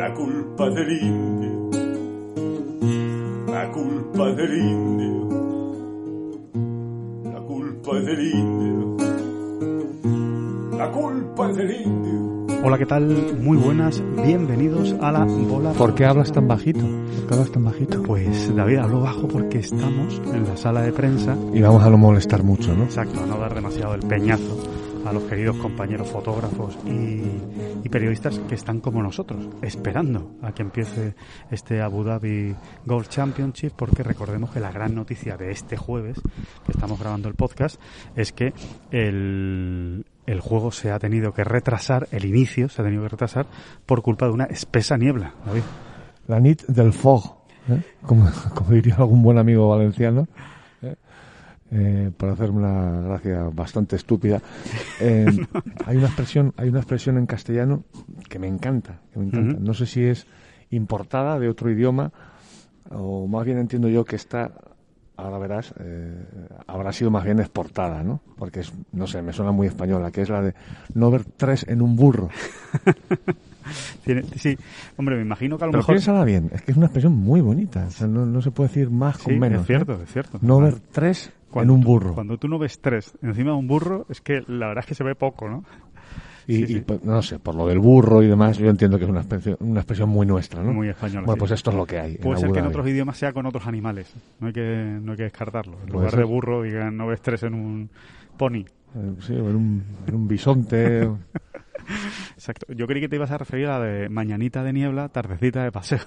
La culpa del indio, la culpa del indio, la culpa del indio, la culpa del indio. Hola, ¿qué tal? Muy buenas, bienvenidos a la bola. ¿Por qué hablas tan bajito? ¿Por qué hablas tan bajito? Pues David, hablo bajo porque estamos en la sala de prensa. Y vamos a no molestar mucho, ¿no? Exacto, a no dar demasiado el peñazo a los queridos compañeros fotógrafos y, y, periodistas que están como nosotros, esperando a que empiece este Abu Dhabi Golf Championship, porque recordemos que la gran noticia de este jueves, que estamos grabando el podcast, es que el, el juego se ha tenido que retrasar, el inicio se ha tenido que retrasar por culpa de una espesa niebla, David. La nit del fog, ¿eh? como, como diría algún buen amigo valenciano. ¿Eh? Por hacerme una gracia bastante estúpida. Eh, hay una expresión, hay una expresión en castellano que me encanta, que me encanta. No sé si es importada de otro idioma o más bien entiendo yo que está, ahora verás, eh, habrá sido más bien exportada, ¿no? Porque es, no sé, me suena muy española, que es la de no ver tres en un burro. Sí, hombre, me imagino que a lo Pero mejor... piénsala bien, es que es una expresión muy bonita, o sea, no, no se puede decir más Sí, con menos. es cierto, ¿eh? es cierto. No ver tres cuando en un burro. Cuando tú no ves tres encima de un burro, es que la verdad es que se ve poco, ¿no? Y, Sí, y, sí. pues, no sé, por lo del burro y demás, yo entiendo que es una expresión, una expresión muy nuestra, ¿no? Muy española. Bueno, sí. pues esto es lo que hay. Puede en ser que en otros idiomas sea con otros animales. No hay que, no hay que descartarlo. En lugar de ser. burro, digan, no ves tres en un pony. Eh, Sí, en un, en un bisonte. Exacto. Yo creí que te ibas a referir a la de mañanita de niebla, tardecita de paseo.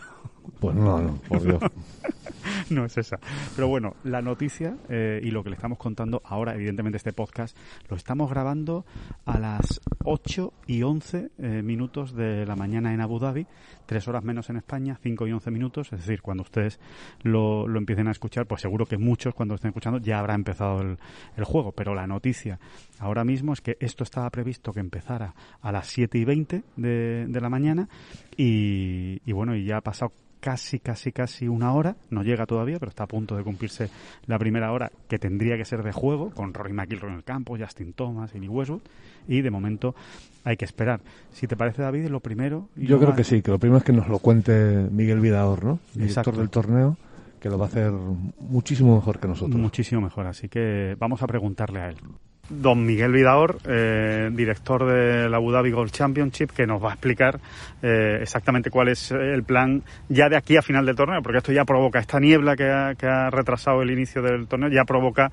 Pues no, no, por Dios. no es esa. Pero bueno, la noticia eh, y lo que le estamos contando ahora, evidentemente este podcast, lo estamos grabando a las 8 y 11 eh, minutos de la mañana en Abu Dhabi, tres horas menos en España, 5 y 11 minutos, es decir, cuando ustedes lo, lo empiecen a escuchar, pues seguro que muchos cuando lo estén escuchando ya habrá empezado el, el juego, pero la noticia ahora mismo es que esto estaba previsto que empezara a las 7 y 20 de, la mañana y bueno, y ya ha pasado casi, casi, casi una hora, no llega todavía, pero está a punto de cumplirse la primera hora que tendría que ser de juego, con Rory McIlroy en el campo, Justin Thomas y Westwood, y de momento hay que esperar. Si te parece, David, lo primero... y Yo lo creo más- que sí, que lo primero es que nos lo cuente Miguel Vidador, ¿no? Director del torneo, que lo va a hacer muchísimo mejor que nosotros. Muchísimo mejor, así que vamos a preguntarle a él. Don Miguel Vidador, eh, director de la Abu Dhabi Golf Championship, que nos va a explicar eh, exactamente cuál es el plan ya de aquí a final del torneo, porque esto ya provoca, esta niebla que ha, que ha retrasado el inicio del torneo, ya provoca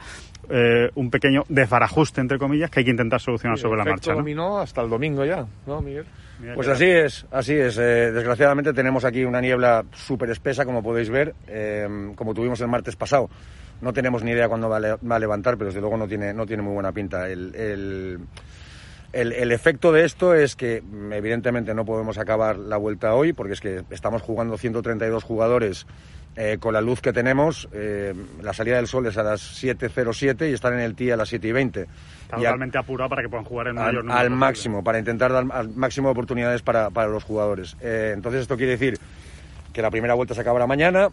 eh, un pequeño desbarajuste, entre comillas, que hay que intentar solucionar sobre la marcha. ¿no? hasta el domingo ya, ¿no, Miguel? Pues así es, así es. Eh, desgraciadamente tenemos aquí una niebla súper espesa, como podéis ver, como tuvimos el martes pasado. No tenemos ni idea cuándo va a, le- va a levantar, pero desde luego no tiene, no tiene muy buena pinta. El, el- el- el efecto de esto es que mm, evidentemente no podemos acabar la vuelta hoy, porque es que estamos jugando 132 jugadores eh, con la luz que tenemos. eh, la salida del sol es a las 7.07 y están en el tee a las 7.20. Está Y totalmente apurado para que puedan jugar en mayor al, número al posible. máximo, para intentar dar al máximo de oportunidades para, para los jugadores. Eh, entonces esto quiere decir que la primera vuelta se acabará mañana.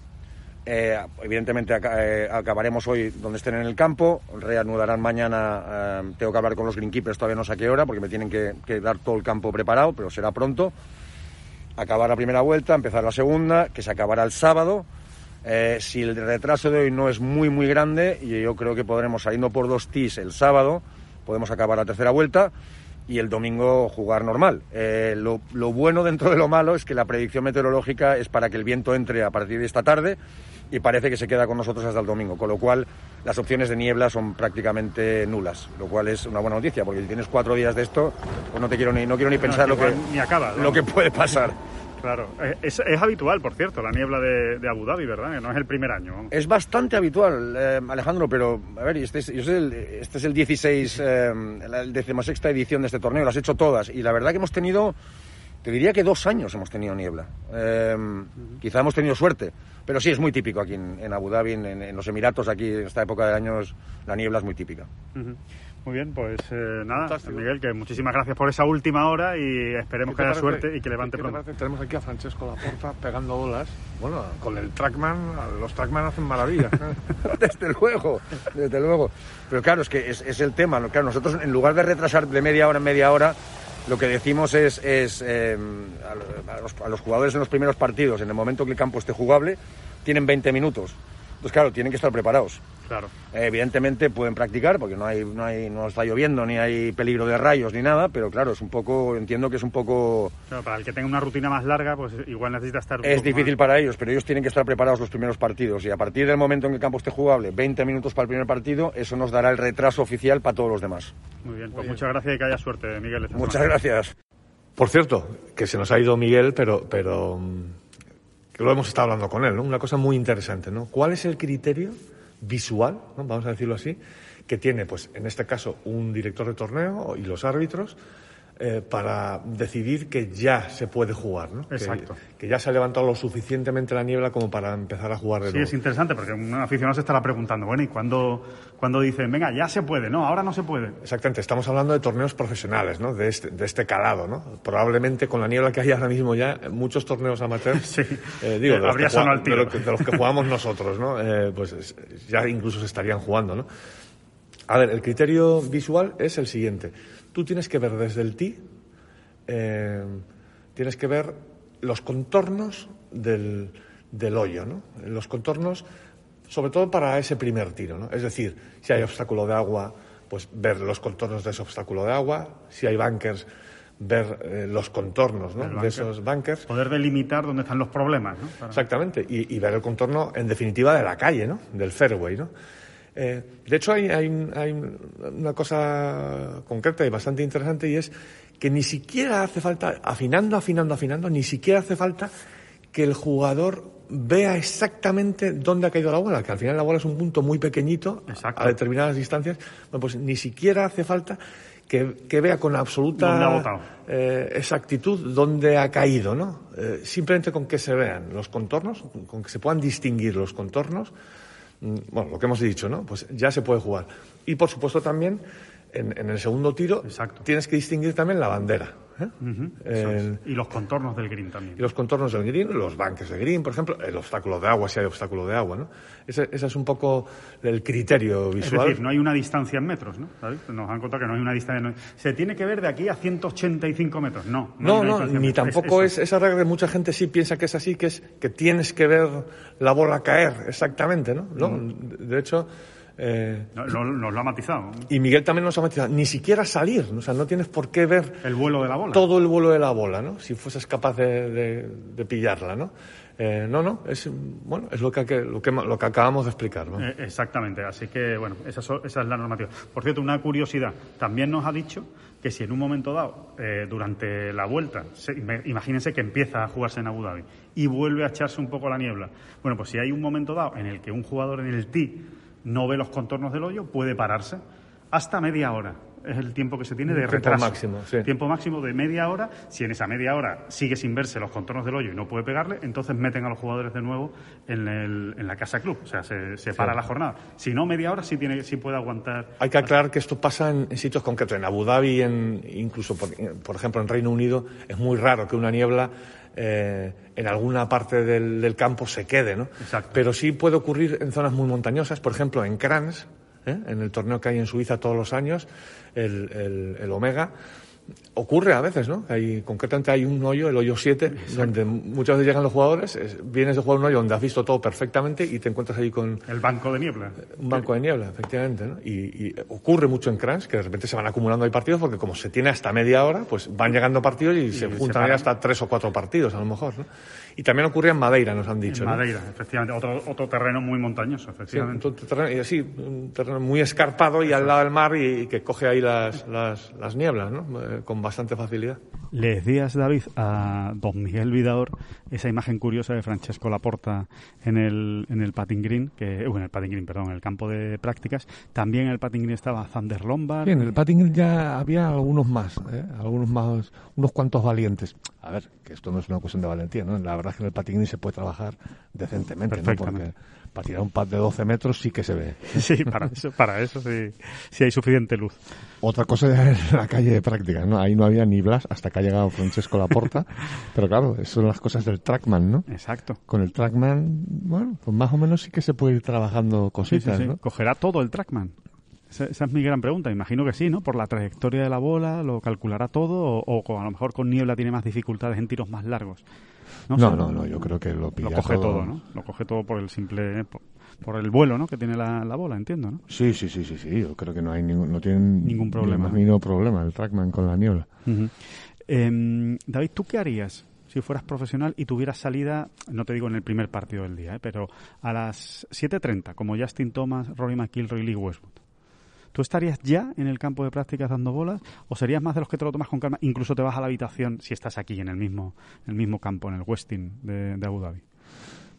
Eh, evidentemente eh, acabaremos hoy donde estén en el campo. Reanudarán mañana. eh, tengo que hablar con los greenkeepers, todavía no sé a qué hora, porque me tienen que, que dar todo el campo preparado, pero será pronto. Acabar la primera vuelta, empezar la segunda, que se acabará el sábado. Si el retraso de hoy no es muy, muy grande, y yo creo que podremos, saliendo por dos tees el sábado, podemos acabar la tercera vuelta y el domingo jugar normal. Lo bueno dentro de lo malo es que la predicción meteorológica es para que el viento entre a partir de esta tarde y parece que se queda con nosotros hasta el domingo, con lo cual las opciones de niebla son prácticamente nulas, lo cual es una buena noticia, porque si tienes cuatro días de esto, pues no te quiero ni, no quiero ni pensar lo, que, ni acaba, lo que puede pasar. Claro, Eh, es, es habitual, por cierto, la niebla de, de Abu Dhabi, ¿verdad? Que no es el primer año. Es bastante habitual, eh, Alejandro, pero a ver, este es, yo soy el- este es el 16, eh, la el decimosexta edición de este torneo, las he hecho todas y la verdad que hemos tenido, te diría que dos años hemos tenido niebla. Eh, Quizá hemos tenido suerte, pero sí es muy típico aquí en, en Abu Dhabi, en, en los Emiratos, aquí en esta época del año es- la niebla es muy típica. Muy bien, pues eh, nada, Fantástico. Miguel, que muchísimas gracias por esa última hora y esperemos que ¿Qué haya parece- suerte y que levante qué te pronto. parece? Tenemos aquí a Francesco Laporta pegando olas. Bueno, con el Trackman, los Trackman hacen maravillas. ¿eh? desde luego, desde luego. Pero claro, es que es, es el tema. Claro, nosotros en lugar de retrasar de media hora en media hora, lo que decimos es, es eh, a, lo- a los, a los jugadores en los primeros partidos, en el momento que el campo esté jugable, tienen 20 minutos. Entonces, claro, tienen que estar preparados. Claro. Eh, evidentemente pueden practicar porque no hay, no hay, no está lloviendo ni hay peligro de rayos ni nada, pero claro, es un poco, entiendo que es un poco Claro, para el que tenga una rutina más larga, pues igual necesita estar. un es poco difícil más- para ellos, pero ellos tienen que estar preparados los primeros partidos y a partir del momento en que el campo esté jugable, 20 minutos para el primer partido, eso nos dará el retraso oficial para todos los demás. Muy bien, pues muchas gracias y que haya suerte, Miguel. Muchas semana. gracias. Por cierto, que se nos ha ido Miguel, pero, pero mm, que lo hemos estado hablando con él, ¿no? Una cosa muy interesante, ¿no? ¿Cuál es el criterio visual, ¿no? vamos a decirlo así, que tiene, pues, en este caso, un director de torneo y los árbitros eh, para decidir que ya se puede jugar, ¿no? Exacto. Que, ya se ha levantado lo suficientemente la niebla como para empezar a jugar de Sí, nuevo. es interesante porque un aficionado se estará preguntando, bueno, ¿y cuándo, cuándo dicen, venga, ya se puede? No, ahora no se puede. Exactamente, estamos hablando de torneos profesionales, ¿no? De este, de este calado, ¿no? Probablemente con la niebla que hay ahora mismo ya, muchos torneos amateurs, Sí. eh, digo, de los, que al tiro. de los que- de los que jugamos nosotros, ¿no? Eh, pues es- ya incluso se estarían jugando, ¿no? A ver, el criterio visual es el siguiente. Tú tienes que ver desde el tee, eh, tienes que ver los contornos del, del hoyo, ¿no? Los contornos, sobre todo para ese primer tiro, ¿no? Es decir, si hay obstáculo de agua, pues ver los contornos de ese obstáculo de agua, si hay bunkers, ver eh, los contornos de esos bunkers. Poder delimitar dónde están los problemas, ¿no? Para- Exactamente, y, y ver el contorno, en definitiva, de la calle, ¿no? Del fairway, ¿no? Eh, de hecho, hay, hay, hay una cosa concreta y bastante interesante y es que ni siquiera hace falta, afinando, afinando, afinando, ni siquiera hace falta que el jugador vea exactamente dónde ha caído la bola, que al final la bola es un punto muy pequeñito Exacto. a determinadas distancias, bueno, pues ni siquiera hace falta que, que vea con absoluta eh, exactitud dónde ha caído, ¿no? Eh, simplemente con que se vean los contornos, con que se puedan distinguir los contornos, bueno, lo que hemos dicho, ¿no? Pues ya se puede jugar. Y por supuesto también, en, en el segundo tiro, Exacto. tienes que distinguir también la bandera. ¿Eh? El- es. Y los contornos del green también. y los contornos del green, los banques de green, por ejemplo, el obstáculo de agua, si hay obstáculo de agua, ¿no? Ese, ese es un poco el criterio Es visual. decir, no hay una distancia en metros, ¿no? ¿Sabes? Nos han contado que no hay una distancia. no- Se tiene que ver de aquí a 185 metros. No, No, no, ni tampoco es, esa regla que mucha gente sí piensa que es así, que es que tienes que ver la bola caer exactamente, ¿no? No, De hecho, eh, No, no- nos lo ha matizado. y Miguel también nos ha matizado, ni siquiera salir, o sea, no tienes por qué ver El vuelo de la bola. todo el vuelo de la bola, ¿no? Si fueses capaz de, de- de pillarla, ¿no? Eh, no, no, es, bueno, es lo que, lo que, lo que acabamos de explicar, ¿no? Eh, exactamente, así que bueno, esa, esa es la normativa. Por cierto, una curiosidad, también nos ha dicho que si en un momento dado, eh, durante la vuelta, se- imagínense que empieza a jugarse en Abu Dhabi y vuelve a echarse un poco la niebla. Bueno, pues si hay un momento dado en el que un jugador en el tee no ve los contornos del hoyo, puede pararse hasta media hora. Es el tiempo que se tiene de Tiempo retraso. máximo, sí. Tiempo máximo de media hora. Si en esa media hora sigue sin verse los contornos del hoyo y no puede pegarle, entonces meten a los jugadores de nuevo en, el- en la casa club. O sea, se, se para la jornada. Si no, media hora sí, tiene, sí puede aguantar. Hay que aclarar que esto pasa en, en sitios concretos. En Abu Dhabi, en, incluso, por, por ejemplo, en Reino Unido, es muy raro que una niebla eh, en alguna parte del, del campo se quede, ¿no? Exacto. Pero sí puede ocurrir en zonas muy montañosas, por ejemplo, en Crans, ¿eh? en el torneo que hay en Suiza todos los años, el, el- el Omega. Ocurre a veces, ¿no? Hay, concretamente hay un hoyo, el hoyo 7, donde muchas veces llegan los jugadores, es- vienes de jugar un hoyo donde has visto todo perfectamente y te encuentras ahí con El banco de niebla. un banco de niebla, efectivamente, ¿no? Y, y ocurre mucho en Crans, que de repente se van acumulando ahí partidos, porque como se tiene hasta media hora, pues van llegando partidos y, se se juntan ahí hasta tres o cuatro partidos, a lo mejor, ¿no? Y también ocurría en Madeira, nos han dicho, En ¿no? Madeira, efectivamente. Otro, otro terreno muy montañoso, Sí, efectivamente. un terreno, y así, un terreno muy escarpado y al lado del mar y, y que coge ahí las, las, las nieblas, ¿no? Eh, con bastante facilidad. Le decías, David, a don Miguel Vidaor esa imagen curiosa de Francesco Laporta en el, en el patting green, que, uh, en el patting green, perdón, en el campo de prácticas. También en el patting green estaba Zander Lombard. Sí, en el patting ya había algunos más, ¿eh? algunos más, unos cuantos valientes. A ver, que esto no es una cuestión de valentía, ¿no? La verdad es que en el patting se puede trabajar decentemente, ¿no? Porque para tirar un pad de 12 metros sí que se ve. Sí, para eso, para eso sí, sí hay suficiente luz. Otra cosa en la calle de prácticas, ¿no? Ahí no había ni Blas hasta que ha llegado Francesco Laporta. pero claro, eso son las cosas del trackman, ¿no? Exacto. Con el trackman, bueno, pues más o menos sí que se puede ir trabajando Sí, sí, cositas, sí. ¿no? ¿Cogerá todo el trackman? Esa, esa es mi gran pregunta. Imagino que sí, ¿no? Por la trayectoria de la bola, lo calculará todo, o, o a lo mejor con niebla tiene más dificultades en tiros más largos. No, sé. no, no, yo creo que lo Lo pilla coge todo, ¿no? Lo coge todo por el simple, por, por el vuelo, ¿no? Que tiene la, la bola, entiendo, ¿no? Sí, sí, sí, sí, sí, yo creo que no hay ningún, no tienen Ningún problema. ni mínimo problema el trackman con la niebla. Em, David, ¿tú qué harías si fueras profesional y tuvieras salida, no te digo en el primer partido del día, ¿eh? pero a las 7.30, como Justin Thomas, Rory McIlroy y Lee Westwood? ¿Tú estarías ya en el campo de prácticas dando bolas o serías más de los que te lo tomas con calma? Incluso te vas a la habitación si estás aquí en el mismo, en el mismo campo, en el Westin de, de Abu Dhabi.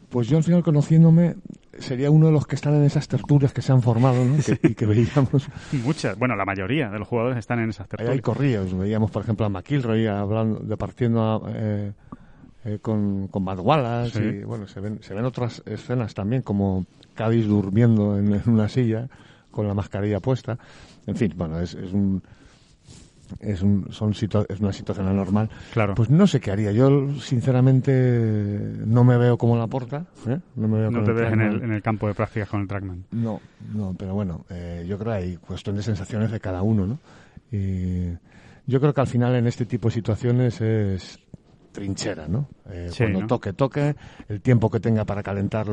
Pues yo al final conociéndome sería uno de los que están en esas tertulias que se han formado ¿no? que, y que veíamos. Muchas, bueno, la mayoría de los jugadores están en esas Ahí hay tertulias. corrillos, veíamos por ejemplo a McIlroy hablando, departiendo a, eh, eh, con, con Matt Wallace Sí. y bueno, se ven, se ven otras escenas también como Cádiz durmiendo en, en una silla con la mascarilla puesta. En fin, bueno, es, es un... Es, un, son situa- es una situación anormal. Claro. Pues no sé qué haría. Yo, sinceramente, no me veo como la porta. ¿eh? No me veo no te ves en el, en el campo de prácticas con el trackman. No, no, pero bueno, eh, yo creo que hay cuestión de sensaciones de cada uno, ¿no? Y yo creo que al final en este tipo de situaciones es trinchera, ¿no? Eh, Sí, cuando ¿no? toque, toque, el tiempo que tenga para calentar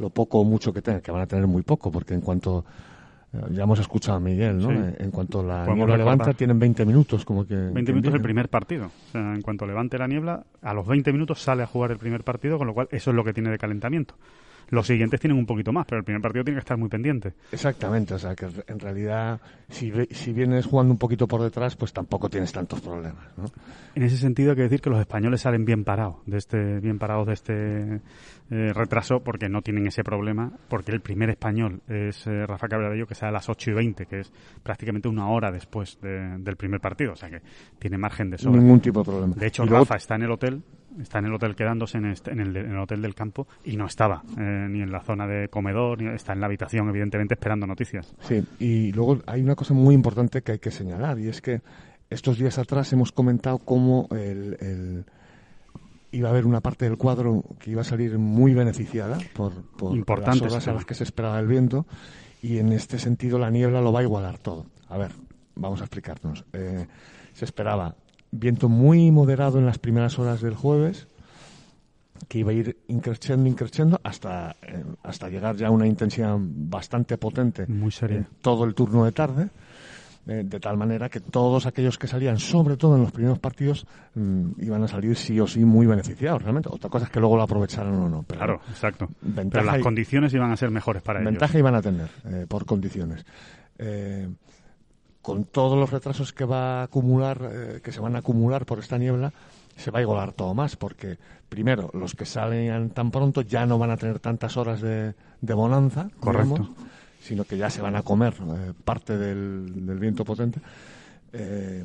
lo, poco o mucho que tenga, que van a tener muy poco, porque en cuanto, eh, ya hemos escuchado a Miguel, ¿no? Sí. Eh, En cuanto la Podemos niebla recordar. levanta, tienen 20 minutos, como que... 20 que minutos el primer partido. O sea, en cuanto levante la niebla, a los 20 minutos sale a jugar el primer partido, con lo cual eso es lo que tiene de calentamiento. Los siguientes tienen un poquito más, pero el primer partido tiene que estar muy pendiente. Exactamente, o sea que en realidad si, si vienes jugando un poquito por detrás, pues tampoco tienes tantos problemas, ¿no? En ese sentido hay que decir que los españoles salen bien parados de este, bien parados de este eh, retraso porque no tienen ese problema, porque el primer español es eh, Rafa Cabradillo que sale a las 8 y 20, que es prácticamente una hora después de- del primer partido, o sea que tiene margen de sobra. Ningún tipo de problema. De hecho, Y luego- Rafa está en el hotel, está en el hotel quedándose en, este- en el, en el hotel del campo y no estaba eh, ni en la zona de comedor, ni está en la habitación, evidentemente, esperando noticias. Sí, y luego hay una cosa muy importante que hay que señalar y es que estos días atrás hemos comentado cómo el, el- iba a haber una parte del cuadro que iba a salir muy beneficiada por, por Importante, las horas a las que se esperaba el viento y en este sentido la niebla lo va a igualar todo. A ver, vamos a explicarnos. Eh, se esperaba viento muy moderado en las primeras horas del jueves que iba a ir increciendo, increciendo hasta, eh, hasta llegar ya a una intensidad bastante potente Muy seria. en todo el turno de tarde, eh, de tal manera que todos aquellos que salían, sobre todo en los primeros partidos, mm, iban a salir sí o sí muy beneficiados realmente. Otra cosa es que luego lo aprovecharon o no. Pero Claro, exacto. Ventaja Pero las y- condiciones iban a ser mejores para ellos. ventaja iban a tener eh, por condiciones. Con todos los retrasos que va a acumular, eh, que se van a acumular por esta niebla, se va a igualar todo más, porque primero los que salen tan pronto ya no van a tener tantas horas de, de bonanza, Correcto. digamos, sino que ya se van a comer eh, parte del, del viento potente. Eh,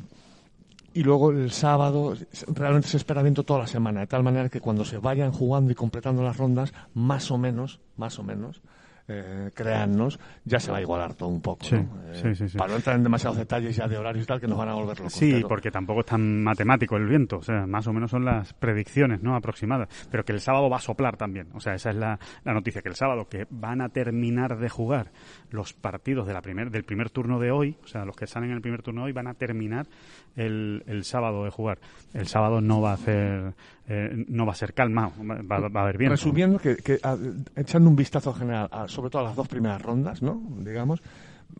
y luego el sábado realmente se espera viento toda la semana, de tal manera que cuando se vayan jugando y completando las rondas, más o menos, más o menos, eh, créannos, ya se va a igualar todo un poco. Sí, ¿no? Eh, sí, sí. Para no entrar en demasiados detalles ya de horarios y tal, que nos van a volver locos. Sí, pero- porque tampoco es tan matemático el viento, o sea, más o menos son las predicciones, ¿no? Aproximadas, pero que el sábado va a soplar también, o sea, esa es la, la noticia, que el sábado que van a terminar de jugar los partidos de la primer, del primer turno de hoy, o sea, los que salen en el primer turno de hoy van a terminar el, el sábado de jugar. El sábado no va a hacer, eh, no va a ser calma, va, va a haber viento. Resumiendo, que, que, a- echando un vistazo general, a- sobre todo a las dos primeras rondas, ¿no? Digamos,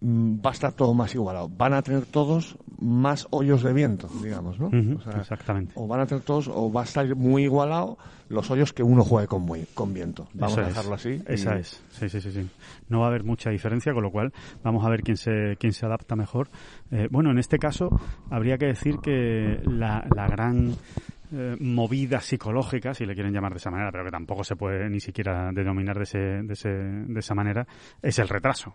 mm, va a estar todo más igualado. Van a tener todos más hoyos de viento, digamos, ¿no? Ujú, O sea, exactamente. O van a tener todos, o va a estar muy igualado los hoyos que uno juegue con, muy- con viento. Vamos Eso a es. dejarlo así. y- Esa es. Sí, sí, sí, sí. No va a haber mucha diferencia, con lo cual vamos a ver quién se, quién se adapta mejor. Eh, bueno, en este caso habría que decir que la, la gran eh, movida psicológica, si le quieren llamar de esa manera, pero que tampoco se puede ni siquiera denominar de, ese, de, ese, de esa manera, es el retraso.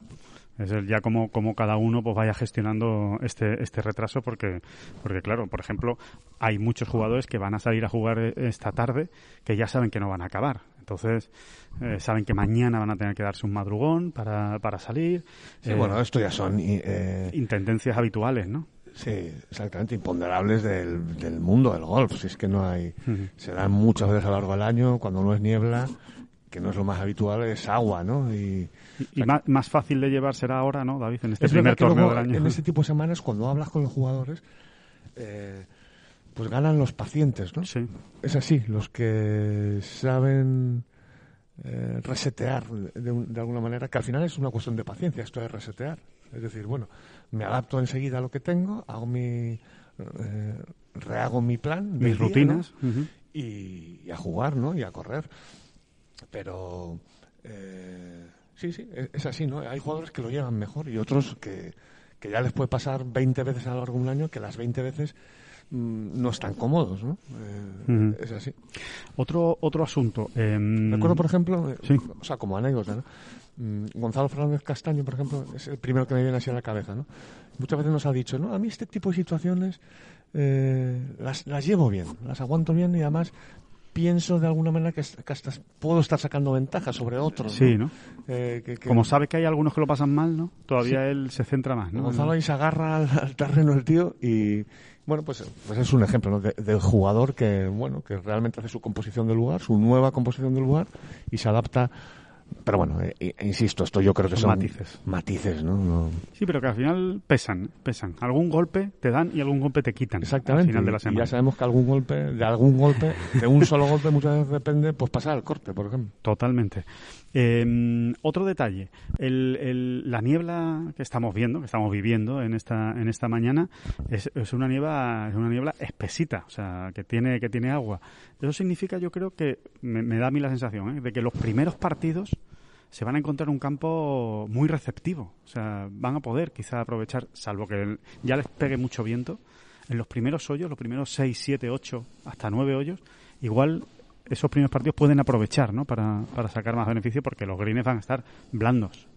Es el ya como, como cada uno pues vaya gestionando este, este retraso porque, porque claro, por ejemplo, hay muchos jugadores que van a salir a jugar eh, esta tarde que ya saben que no van a acabar. Entonces, eh, saben que mañana van a tener que darse un madrugón para, para salir. Sí, Eh, bueno, esto ya son eh, intendencias habituales, ¿no? Sí, exactamente, imponderables del, del mundo del golf. Si es que no hay. Se dan muchas veces a lo largo del año, cuando no es niebla, que no es lo más habitual, es agua, ¿no? Y, Y, y más, más fácil de llevar será ahora, ¿no, David? En este es primer torneo del año. En este tipo de semanas, cuando hablas con los jugadores, eh, pues ganan los pacientes, ¿no? Sí. Es así, los que saben eh, resetear de, de alguna manera, que al final es una cuestión de paciencia, esto de resetear. Es decir, bueno, me adapto enseguida a lo que tengo, hago mi. eh, rehago mi plan, Mis día, rutinas. y, y a jugar, ¿no? Y a correr. Pero. eh, sí, sí, es, es así, ¿no? Hay jugadores que lo llevan mejor y otros que, que ya les puede pasar 20 veces a lo largo de un año que las 20 veces mm, no están cómodos, ¿no? Eh. Es así. Otro, otro asunto. em, Recuerdo, por ejemplo, eh, Sí. o sea, como anécdota, ¿no? Mm, Gonzalo Fernández Castaño, por ejemplo, es el primero que me viene así a la cabeza, ¿no? Muchas veces nos ha dicho, no, a mí este tipo de situaciones eh, las, las llevo bien, las aguanto bien y además pienso de alguna manera que, que hasta puedo estar sacando ventaja sobre otros. Sí, ¿no? Eh, que- que- Como sabe que hay algunos que lo pasan mal, ¿no? Todavía él se centra más, ¿no? Gonzalo ahí se agarra al, al terreno el tío y bueno pues, pues es un ejemplo ¿no? de- del jugador que bueno que realmente hace su composición del lugar su nueva composición del lugar y se adapta pero bueno eh, eh, insisto esto yo creo que Son son matices. matices no, No- Sí, pero que al final pesan, pesan. Algún golpe te dan y algún golpe te quitan. exactamente Al final de la Y semana. ya sabemos que algún golpe de algún golpe de un solo golpe muchas veces depende pues pasar al corte por ejemplo Totalmente. Eh, otro detalle, el, el- la niebla que estamos viendo, que estamos viviendo en esta en esta mañana, es, es una niebla es una niebla espesita, o sea, que tiene que tiene agua. Eso significa, yo creo que me, da a mí la sensación ¿eh? de que los primeros partidos se van a encontrar un campo muy receptivo, o sea, van a poder quizá aprovechar, salvo que ya les pegue mucho viento, en los primeros hoyos, los primeros 6, 7, 8, hasta 9 hoyos, igual esos primeros partidos pueden aprovechar ¿no? para, para sacar más beneficio porque los greens van a estar blandos.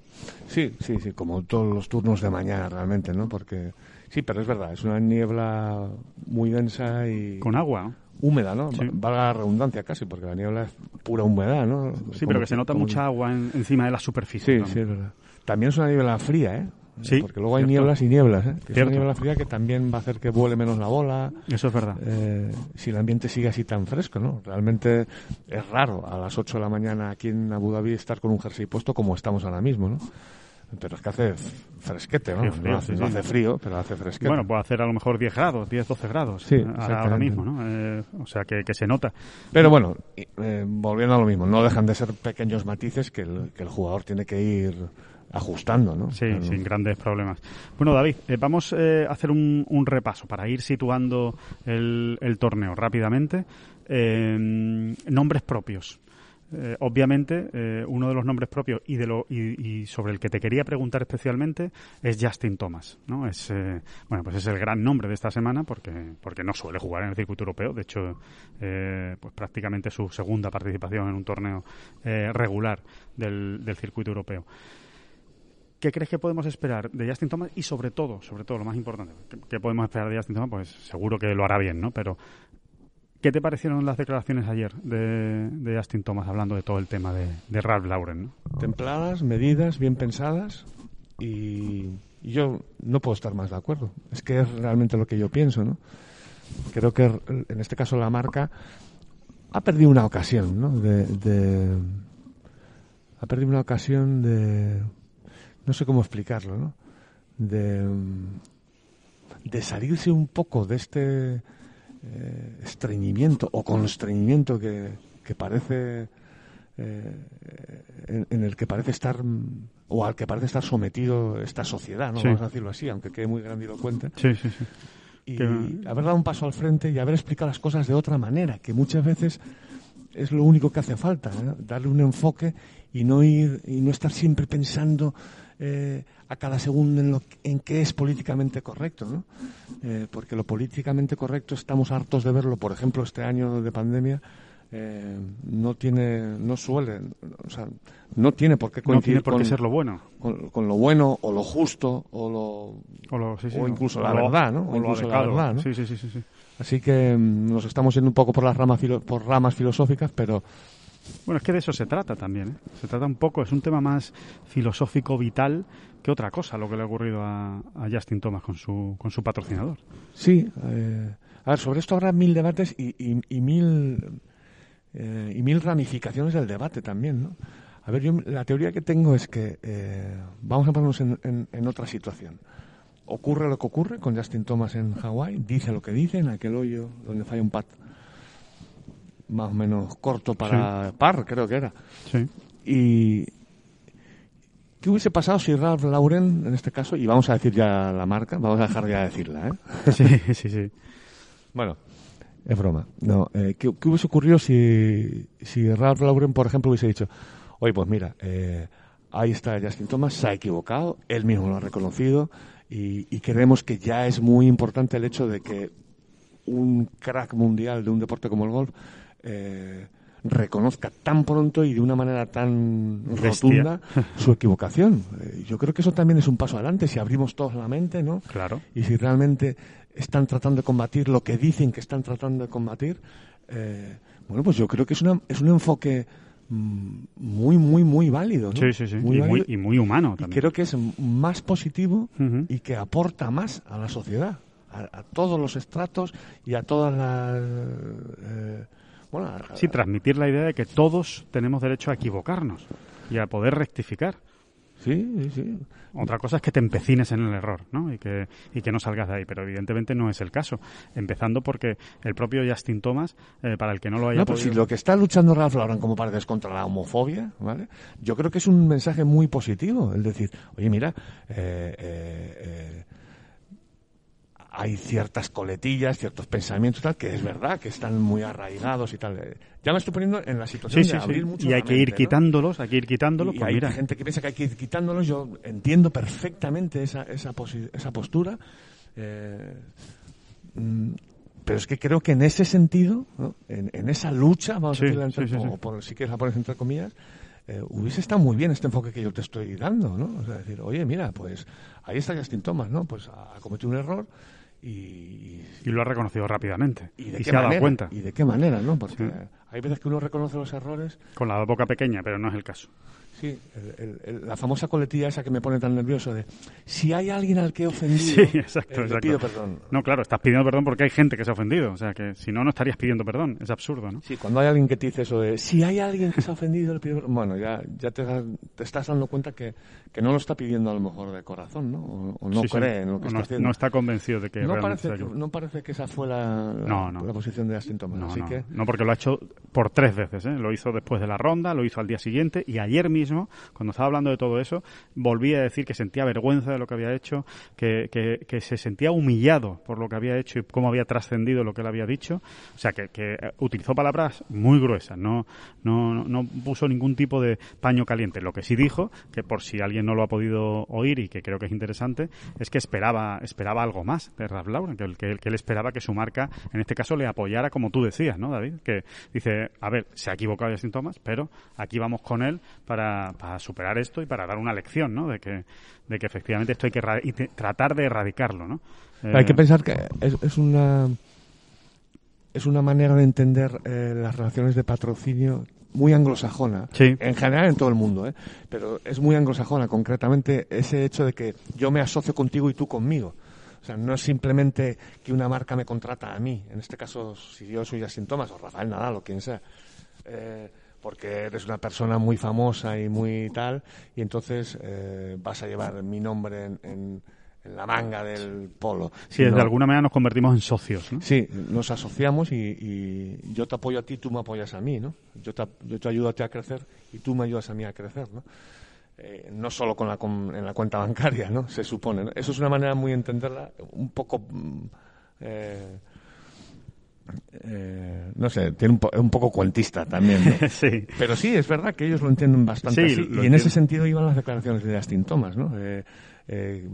Sí, sí, sí, como todos los turnos de mañana realmente, ¿no? Porque sí, pero es verdad, es una niebla muy densa y Con agua, ¿no? húmeda, ¿no? Sí. Valga la redundancia casi, porque la niebla es pura humedad, ¿no? Sí, Como- pero que se nota como- mucha agua en- encima de la superficie. Sí, ¿no? sí, es verdad. También es una niebla fría, ¿eh? Sí, Porque luego hay cierto. nieblas y nieblas, ¿eh? Niebla fría que también va a hacer que vuele menos la bola. Eso es verdad. eh, si el ambiente sigue así tan fresco, ¿no? Realmente es raro a las 8 de la mañana aquí en Abu Dhabi estar con un jersey puesto como estamos ahora mismo, ¿no? Pero es que hace fresquete, ¿no? Qué frío, no hace, sí, no sí. hace frío, pero hace fresquete. Bueno, puede hacer a lo mejor 10 grados, 10, 12 grados Sí, eh, ahora, mismo, ¿no? Eh, o sea, que, que se nota. Pero bueno, eh, volviendo a lo mismo, no dejan de ser pequeños matices que el, que el jugador tiene que ir ajustando, ¿no? Sí, Claro. sin grandes problemas. Bueno, David, eh, vamos eh, a hacer un, un repaso para ir situando el, el torneo rápidamente. Eh, nombres propios. Eh, obviamente, uno de los nombres propios y, de lo, y, y sobre el que te quería preguntar especialmente es Justin Thomas. ¿no? Es, eh, bueno, pues es el gran nombre de esta semana porque, porque no suele jugar en el circuito europeo. De hecho, eh, pues prácticamente su segunda participación en un torneo eh, regular del, del circuito europeo. ¿Qué crees que podemos esperar de Justin Thomas? Y sobre todo, sobre todo, lo más importante, ¿qué, podemos esperar de Justin Thomas? Pues seguro que lo hará bien, ¿no? Pero ¿Qué te parecieron las declaraciones ayer de, de Justin Thomas hablando de todo el tema de, de Ralph Lauren? ¿no? Templadas, medidas, bien pensadas y yo no puedo estar más de acuerdo. Es que es realmente lo que yo pienso, ¿no? Creo que en este caso la marca ha perdido una ocasión, ¿no? De, de- ha perdido una ocasión de no sé cómo explicarlo, ¿no? De de salirse un poco de este eh, estreñimiento o constreñimiento que, que parece eh, en, en el que parece estar o al que parece estar sometido esta sociedad, ¿no? Sí. Vamos a decirlo así, aunque quede muy grandilocuente Sí, sí, sí. y Que- haber dado un paso al frente y haber explicado las cosas de otra manera, que muchas veces es lo único que hace falta, ¿eh? darle un enfoque y no ir y no estar siempre pensando eh, a cada segundo en lo en qué es políticamente correcto, ¿no? Eh, porque lo políticamente correcto estamos hartos de verlo, por ejemplo, este año de pandemia. eh, no tiene, no suele, o sea, no tiene por qué No coincidir tiene por qué con, ser lo bueno. con- con lo bueno o lo justo o lo O, lo- sí, sí, O no. incluso la verdad, ¿no? O O lo incluso la verdad, ¿no? Sí, sí, sí, sí, sí. Así que mm, nos estamos yendo un poco por las ramas filo- por ramas filosóficas, pero Bueno, es que de eso se trata también. ¿eh? Se trata un poco, es un tema más filosófico, vital, que otra cosa lo que le ha ocurrido a, Justin Thomas con su, con su patrocinador. sí. eh, a ver, sobre esto habrá mil debates y, y- mil eh, y mil ramificaciones del debate también, ¿no? A ver, yo la teoría que tengo es que eh, vamos a ponernos en, en- en otra situación. Ocurre lo que ocurre con Justin Thomas en Hawái, dice lo que dice en aquel hoyo donde falla un pat más o menos corto para par, creo que era. Sí. Y ¿qué hubiese pasado si Ralph Lauren, en este caso, y vamos a decir ya la marca, vamos a dejar ya de decirla, ¿eh? Sí, sí, sí. Bueno, es broma. No, eh, ¿qué, qué hubiese ocurrido si, si Ralph Lauren, por ejemplo, hubiese dicho, oye, pues mira, eh, ahí está Justin Thomas, se ha equivocado, él mismo lo ha reconocido y, y creemos que ya es muy importante el hecho de que un crack mundial de un deporte como el golf eh, reconozca tan pronto y de una manera tan Bestia. rotunda su equivocación. Eh, yo creo que eso también es un paso adelante si abrimos todos la mente, ¿no? Claro. y si realmente están tratando de combatir lo que dicen que están tratando de combatir, eh, bueno, pues yo creo que es, una, es un enfoque mm, muy, muy, muy válido. ¿no? Sí, sí, sí. Muy y, válido. muy, y muy humano Y también. creo que es más positivo y que aporta más a la sociedad, a, a todos los estratos y a todas las... eh, bueno, a- Sí, transmitir la idea de que todos tenemos derecho a equivocarnos y a poder rectificar. sí, sí, sí. Otra cosa es que te empecines en el error, ¿no? Y que, y que no salgas de ahí, pero evidentemente no es el caso. Empezando porque el propio Justin Thomas, eh, para el que no lo haya No, pero podido... si lo que está luchando Ralph Lauren, como parece, es contra la homofobia, ¿vale? Yo creo que es un mensaje muy positivo, el decir, oye, mira, eh, eh, eh, hay ciertas coletillas, ciertos pensamientos, tal, que es verdad, que están muy arraigados y tal. Ya me estoy poniendo en la situación Sí, de sí, abrir sí. mucho Y hay que ir quitándolos, hay que ir quitándolos. Y Pues hay mira, gente que piensa que hay que ir quitándolos. Yo entiendo perfectamente esa, esa, posi- esa postura. eh, mm, pero es que creo que en ese sentido, ¿no? en, en esa lucha, vamos a decirla entre, sí, sí, sí. o por, si quieres la pones entre comillas, eh, hubiese estado muy bien este enfoque que yo te estoy dando, ¿no? O sea, decir, oye, mira, pues ahí está Justin Thomas, ¿no? Pues ha, cometido un error y, y lo ha reconocido rápidamente. y Y, de qué se ha dado cuenta. y de qué manera, ¿no? Porque Sí. hay veces que uno reconoce los errores Con la boca pequeña, pero no es el caso. Sí, el- la famosa coletilla esa que me pone tan nervioso de si hay alguien al que he ofendido, Sí, exacto, eh, le pido perdón. No, claro, estás pidiendo perdón porque hay gente que se ha ofendido. O sea, que si no, no estarías pidiendo perdón. Es absurdo, ¿no? Sí, cuando hay alguien que te dice eso de si hay alguien que se ha ofendido, le pido perdón. Bueno, ya, ya te, te estás dando cuenta que, que no lo está pidiendo a lo mejor de corazón, ¿no? O, o no Sí, sí. cree en lo que O está no, haciendo. no está convencido de que no, parece, que- no parece que esa fue la, la, No, no. la posición de Justin Thomas. No, Así no, que, no, porque lo ha hecho por tres veces. ¿eh? Lo hizo después de la ronda, lo hizo al día siguiente y ayer mismo, cuando estaba hablando de todo eso, volví a decir que sentía vergüenza de lo que había hecho, que, se sentía humillado por lo que había hecho y cómo había trascendido lo que él había dicho. O sea, que, que utilizó palabras muy gruesas, no, no, no- puso ningún tipo de paño caliente. Lo que sí dijo, que por si alguien no lo ha podido oír y que creo que es interesante, es que esperaba, esperaba algo más de Ralph Lauren, que, que, que él esperaba que su marca, en este caso, le apoyara como tú decías, ¿no, David? Que dice, a ver, se ha equivocado Justin Thomas, pero aquí vamos con él para, para superar esto y para dar una lección, ¿no? De que, de que efectivamente esto hay que y tratar de erradicarlo, ¿no? hay Eh, que pensar que es, es una es una manera de entender eh, las relaciones de patrocinio muy anglosajona. Sí. En general en todo el mundo, ¿eh? Pero es muy anglosajona, concretamente ese hecho de que yo me asocio contigo y tú conmigo. O sea, no es simplemente que una marca me contrata a mí. En este caso, si yo soy Justin Thomas o Rafael Nadal o quien sea. Eh, porque eres una persona muy famosa y muy tal, y entonces eh, vas a llevar mi nombre en, en- en la manga del polo. Sí, de alguna manera nos convertimos en socios, ¿no? Sí, nos asociamos y, y yo te apoyo a ti, tú me apoyas a mí, ¿no? Yo te, yo te ayudo a ti a crecer y tú me ayudas a mí a crecer, ¿no? Eh, no solo con la, con- en la cuenta bancaria, ¿no? Se supone. ¿no? Eso es una manera muy de entenderla, un poco... mm, eh, eh, no sé, tiene un, po- un poco cuentista también, ¿no? sí. Pero sí, es verdad que ellos lo entienden bastante Sí, así. lo Y en ese sentido iban las declaraciones de Justin Thomas, ¿no? Eh, eh,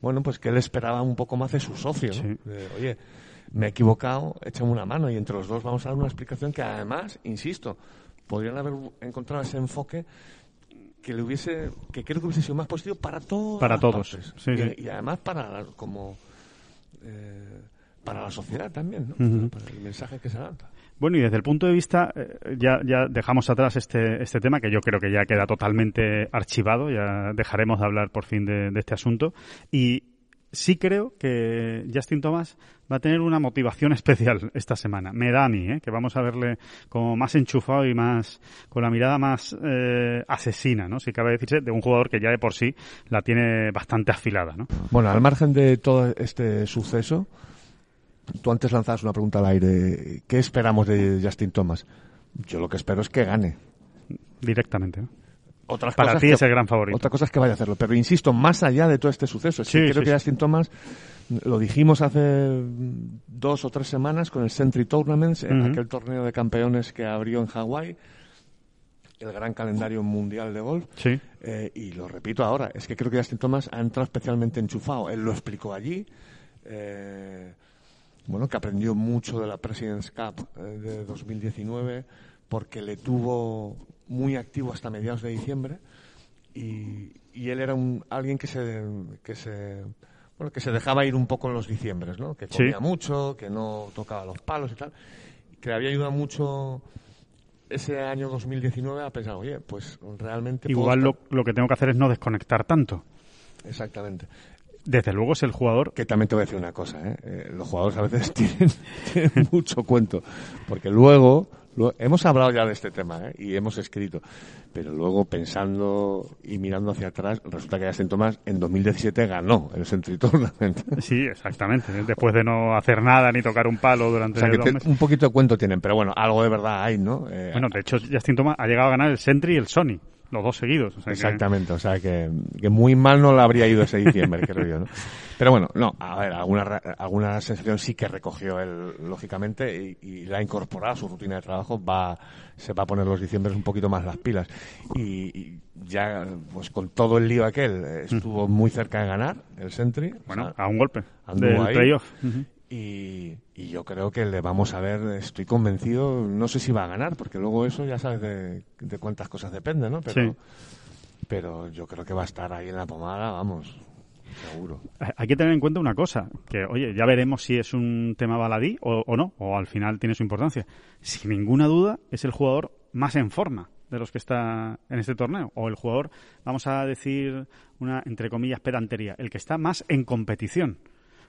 bueno, pues que él esperaba un poco más de su socio, Oye, me he equivocado, échame una mano y entre los dos vamos a dar una explicación que además, insisto, podrían haber encontrado ese enfoque que le hubiese, que creo que hubiese sido más positivo para todos. Para todos, sí, y, además para como para la sociedad también, ¿no? Para el mensaje que se lanza. Bueno, y desde el punto de vista, eh, ya, ya dejamos atrás este, este tema, que yo creo que ya queda totalmente archivado, ya dejaremos de hablar por fin de, de este asunto. Y sí creo que Justin Thomas va a tener una motivación especial esta semana. Me da a mí, ¿eh? que vamos a verle como más enchufado y más con la mirada más eh, asesina, ¿no? Si cabe decirse, de un jugador que ya de por sí la tiene bastante afilada, ¿no? Bueno, al margen de todo este suceso, tú antes lanzabas una pregunta al aire. ¿Qué esperamos de Justin Thomas? Yo lo que espero es que gane. Directamente. ¿no? Otras Para cosas ti que- es el gran favorito. Otra cosa es que vaya a hacerlo. Pero insisto, más allá de todo este suceso, es que Sí, creo sí, que sí. Justin Thomas, lo dijimos hace dos o tres semanas con el Sentry Tournaments, en aquel torneo de campeones que abrió en Hawái, el gran calendario mundial de golf. Sí. Eh, y lo repito ahora, es que creo que Justin Thomas ha entrado especialmente enchufado. Él lo explicó allí. eh, bueno, que aprendió mucho de la President's Cup eh, de 2019 porque le tuvo muy activo hasta mediados de diciembre y, y él era un, alguien que se, que se bueno que se dejaba ir un poco en los diciembres, ¿no? Que Sí. comía mucho, que no tocaba los palos y tal, que le había ayudado mucho ese año 2019 a pensar, oye, pues realmente Igual lo que tengo que hacer es no desconectar tanto. Exactamente. Desde luego es el jugador Que también te voy a decir una cosa, ¿eh? Eh, los jugadores a veces tienen, tienen mucho cuento, porque luego, hemos hablado ya de este tema ¿eh? y hemos escrito, pero luego pensando y mirando hacia atrás, resulta que Justin Thomas en 2017 ganó el Century Tournament. Sí, exactamente. Después de no hacer nada ni tocar un palo durante O sea que dos meses. un poquito de cuento tienen, pero bueno, algo de verdad hay, ¿no? Eh, Bueno, de hecho, Justin Thomas ha llegado a ganar el Sentry y el Sony, los dos seguidos. o sea que- Exactamente, o sea que, que muy mal no le habría ido ese diciembre, creo yo, ¿no? Pero bueno, no, a ver, alguna, alguna sensación sí que recogió él, lógicamente, y, y la ha incorporado a su rutina de trabajo, va, se va a poner los diciembres un poquito más las pilas. Y, y ya, pues con todo el lío aquel, eh, estuvo muy cerca de ganar el Sentry. o Bueno, sea, a un golpe del playoff. Ujú. Y, y yo creo que le vamos a ver, estoy convencido, no sé si va a ganar, porque luego eso ya sabes de, de cuántas cosas depende, ¿no? Pero, Sí. pero yo creo que va a estar ahí en la pomada, vamos, seguro. Hay que tener en cuenta una cosa, que oye, ya veremos si es un tema baladí o, o no, o al final tiene su importancia. Sin ninguna duda es el jugador más en forma de los que está en este torneo, o el jugador, vamos a decir una, entre comillas, pedantería, el que está más en competición.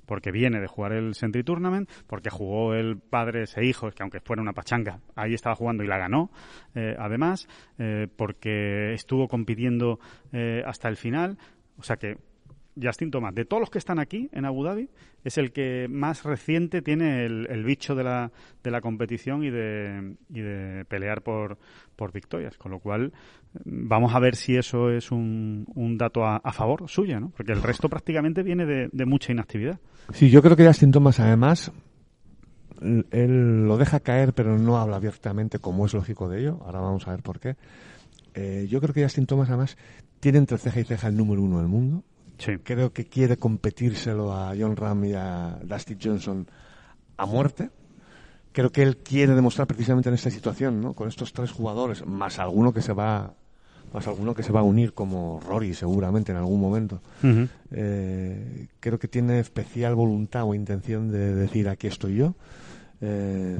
Porque viene de jugar el Sentry Tournament, porque jugó el padre ese hijo, que aunque fuera una pachanga, ahí estaba jugando y la ganó. eh, además, eh, porque estuvo compitiendo eh, hasta el final. O sea que Justin Thomas, de todos los que están aquí en Abu Dhabi, es el que más reciente tiene el, bicho de la, de la competición y de, y de pelear por, victorias. Con lo cual, vamos a ver si eso es un, un dato a, a favor suya, ¿no? Porque el resto prácticamente viene de, mucha inactividad. Sí, yo creo que Justin Thomas, además, él lo deja caer, pero no habla abiertamente, como es lógico de ello. Ahora vamos a ver por qué. Eh, yo creo que Justin Thomas, además, tiene entre ceja y ceja el número uno del mundo. Sí. Creo que quiere competírselo a John Ram y a Dusty Johnson a muerte. Creo que él quiere demostrar precisamente en esta situación, ¿no? Con estos tres jugadores, más alguno que se va, más alguno que se va a unir como Rory seguramente en algún momento. Eh, creo que tiene especial voluntad o intención de decir aquí estoy yo. Eh,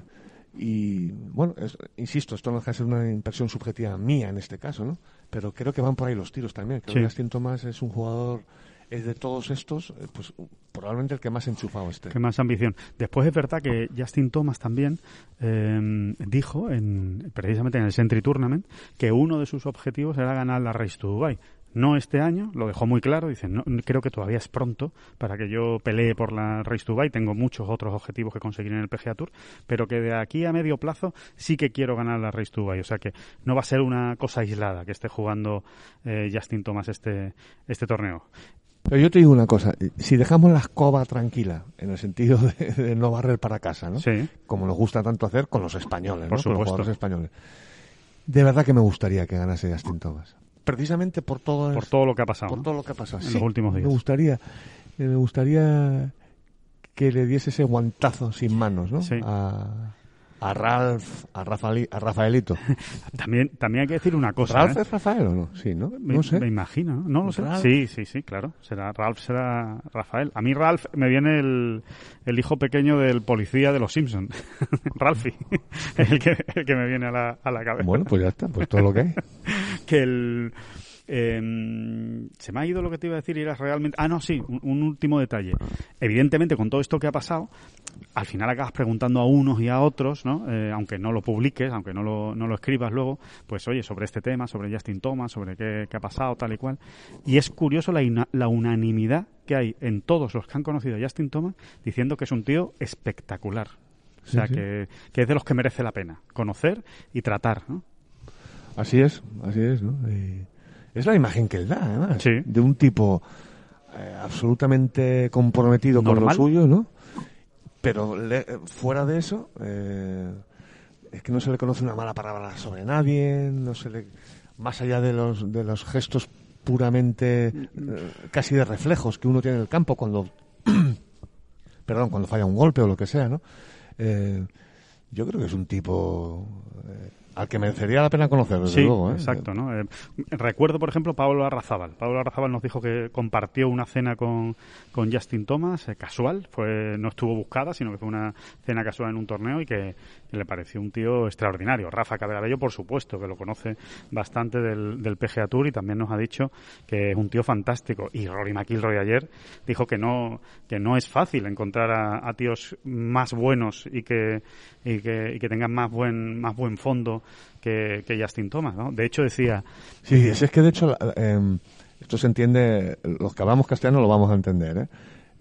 y bueno, es- insisto, esto no deja de ser una impresión subjetiva mía en este caso, ¿no? Pero creo que van por ahí los tiros también. Creo Sí. que Justin Thomas es un jugador, es de todos estos, eh, pues probablemente el que más enchufado esté. Qué más ambición. Después es verdad que Justin Thomas también eh, dijo, en, precisamente en el Sentry Tournament, que uno de sus objetivos era ganar la Race to Dubai. No este año, lo dejó muy claro, dice, no, creo que todavía es pronto para que yo pelee por la Race to Dubai, tengo muchos otros objetivos que conseguir en el PGA Tour, pero que de aquí a medio plazo sí que quiero ganar la Race to Dubai, o sea que no va a ser una cosa aislada que esté jugando eh, Justin Thomas este, este torneo. Pero yo te digo una cosa, si dejamos la escoba tranquila, en el sentido de, de no barrer para casa, ¿no? Sí. Como nos gusta tanto hacer con los españoles, Por ¿no? Con los supuesto. jugadores españoles. De verdad que me gustaría que ganase Justin Thomas. Precisamente por todo, Por todo lo que ha pasado. por ¿no? todo lo que ha pasado. En Sí, los últimos días. Me gustaría, me gustaría que le diese ese guantazo sin manos, ¿no? Sí. A, a Ralph, a, Rafaeli- a Rafaelito. También, también hay que decir una cosa. ¿Ralph ¿eh? es Rafael o no? Sí, ¿no? Me, no sé. me imagino, ¿no? No lo sé. Ralph. Sí, sí, sí, claro. Será Ralph, será Rafael. A mí Ralph me viene el, el hijo pequeño del policía de los Simpsons. Ralphie. el, que, el que me viene a la, a la cabeza. Bueno, pues ya está, pues todo lo que hay. que el... em, se me ha ido lo que te iba a decir y era realmente... Ah, no, sí, un, un último detalle. Evidentemente, con todo esto que ha pasado, al final acabas preguntando a unos y a otros, ¿no? Eh, aunque no lo publiques, aunque no lo, no lo escribas luego, pues oye, sobre este tema, sobre Justin Thomas, sobre qué, qué ha pasado, tal y cual. Y es curioso la, la unanimidad que hay en todos los que han conocido a Justin Thomas diciendo que es un tío espectacular. O sea, Sí, sí. Que, que es de los que merece la pena conocer y tratar, ¿no? Así es, así es, ¿no? Y es la imagen que él da, además, Sí. de un tipo eh, absolutamente comprometido con lo suyo, ¿no? Pero le- eh, fuera de eso, eh, es que no se le conoce una mala palabra sobre nadie, no se le, más allá de los de los gestos puramente eh, casi de reflejos que uno tiene en el campo cuando, perdón, cuando falla un golpe o lo que sea, ¿no? Yo creo que es un tipo al que merecería la pena conocer, desde Sí, luego. ¿eh? exacto, ¿no? Eh, recuerdo, por ejemplo, Pablo Arrazábal. Pablo Arrazábal nos dijo que compartió una cena con, con Justin Thomas, eh, casual, fue no estuvo buscada, sino que fue una cena casual en un torneo y que, le pareció un tío extraordinario. Rafa Cabrabello, por supuesto, que lo conoce bastante del, del PGA Tour y también nos ha dicho que es un tío fantástico. Y Rory McIlroy ayer dijo que no, que no es fácil encontrar a, a tíos más buenos y que, y que, y que tengan más buen, más buen fondo que, que Justin Thomas, ¿no? De hecho decía, Sí, es que de hecho, em, esto se entiende, los que hablamos castellano lo vamos a entender, ¿eh?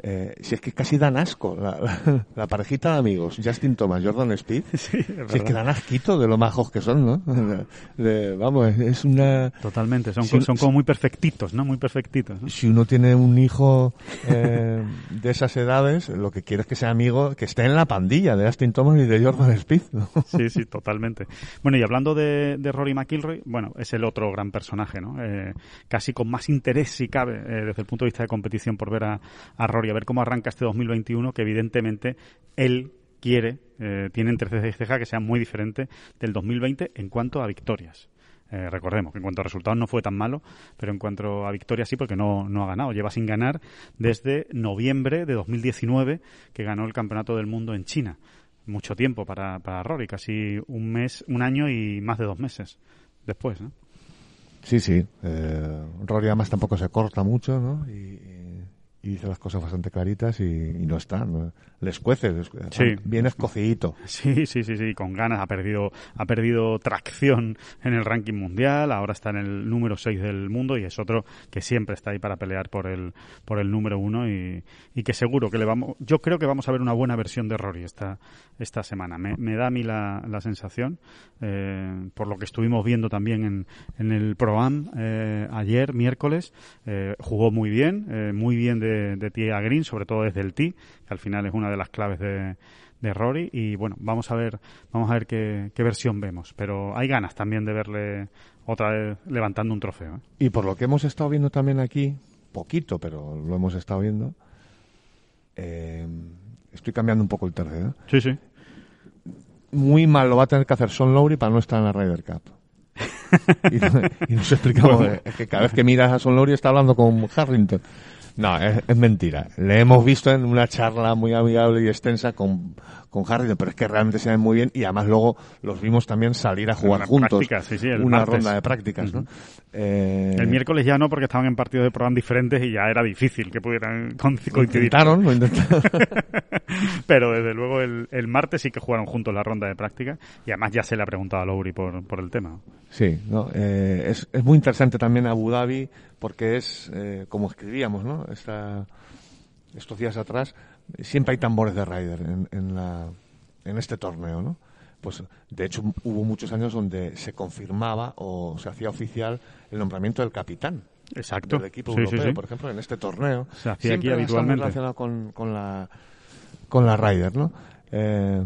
Eh, si es que casi dan asco la, la- la parejita de amigos, Justin Thomas, Jordan Speed, sí, es si es verdad. que dan asquito de lo majos que son, ¿no? De- de- vamos, es una... Totalmente, son, co- son como muy perfectitos, ¿no? Muy perfectitos, ¿no? Si uno tiene un hijo eh, de esas edades, lo que quiere es que sea amigo, que esté en la pandilla de Justin Thomas y de Jordan Speed, ¿no? Sí, sí, totalmente. Bueno, y hablando de, de Rory McIlroy, bueno, es el otro gran personaje, ¿no? Eh, casi con más interés, si cabe, eh, desde el punto de vista de competición, por ver a, a Rory, a ver cómo arranca este 2021, que evidentemente él quiere, eh, tiene entre ceja y ceja que sea muy diferente del 2020 en cuanto a victorias. Eh, recordemos que en cuanto a resultados no fue tan malo, pero en cuanto a victorias sí, porque no, no ha ganado. Lleva sin ganar desde noviembre de 2019, que ganó el Campeonato del Mundo en China. Mucho tiempo para, para Rory, casi un mes, un año y más de dos meses después. ¿no? Sí, sí. Eh, Rory además tampoco se corta mucho, ¿no? Y, y- y dice las cosas bastante claritas y, y no está. ¿no? Les cuece, les- Sí. bien escocidito. Sí, sí, sí, sí, con ganas. Ha perdido, ha perdido tracción en el ranking mundial. Ahora está en el número 6 del mundo y es otro que siempre está ahí para pelear por el, por el número uno y, y que seguro que le vamos, yo creo que vamos a ver una buena versión de Rory esta, esta semana. Me, me da a mí la, la sensación, eh, por lo que estuvimos viendo también en, en el Pro-Am eh, ayer, miércoles, eh, jugó muy bien, eh, muy bien de, de tee a green, sobre todo desde el tee, que al final es una de las claves de, de Rory y bueno, vamos a ver, vamos a ver qué, qué versión vemos, pero hay ganas también de verle otra vez levantando un trofeo. ¿eh? Y por lo que hemos estado viendo también aquí, poquito, pero lo hemos estado viendo, eh, estoy cambiando un poco el tercio. ¿eh? Sí, sí. Muy mal lo va a tener que hacer Son Lowry para no estar en la Ryder Cup. y, y nos explicamos Bueno. eh, es que cada vez que miras a Son Lowry está hablando con Harrington. No, es, mentira. Le hemos visto en una charla muy amigable y extensa con, con Harry, pero es que realmente se ven muy bien y además luego los vimos también salir a jugar Una juntos. sí, sí, una martes. ronda de prácticas, ¿no? Eh, El miércoles ya no, porque estaban en partidos de programa diferentes y ya era difícil que pudieran coincidir. intentaron, lo intentaron. Pero desde luego el, el martes sí que jugaron juntos la ronda de práctica y además ya se le ha preguntado a Lowry por, por el tema. Sí, no, eh, es, es muy interesante también Abu Dhabi porque es, eh, como escribíamos, ¿no? Esta, estos días atrás, siempre hay tambores de Ryder en, en, la, en este torneo, ¿no? Pues, de hecho, hubo muchos años donde se confirmaba o se hacía oficial el nombramiento del capitán Exacto. del equipo Sí, europeo, sí. por ejemplo, en este torneo. Se hacía aquí habitualmente. relacionado con, con la, con la Ryder, ¿no? Eh,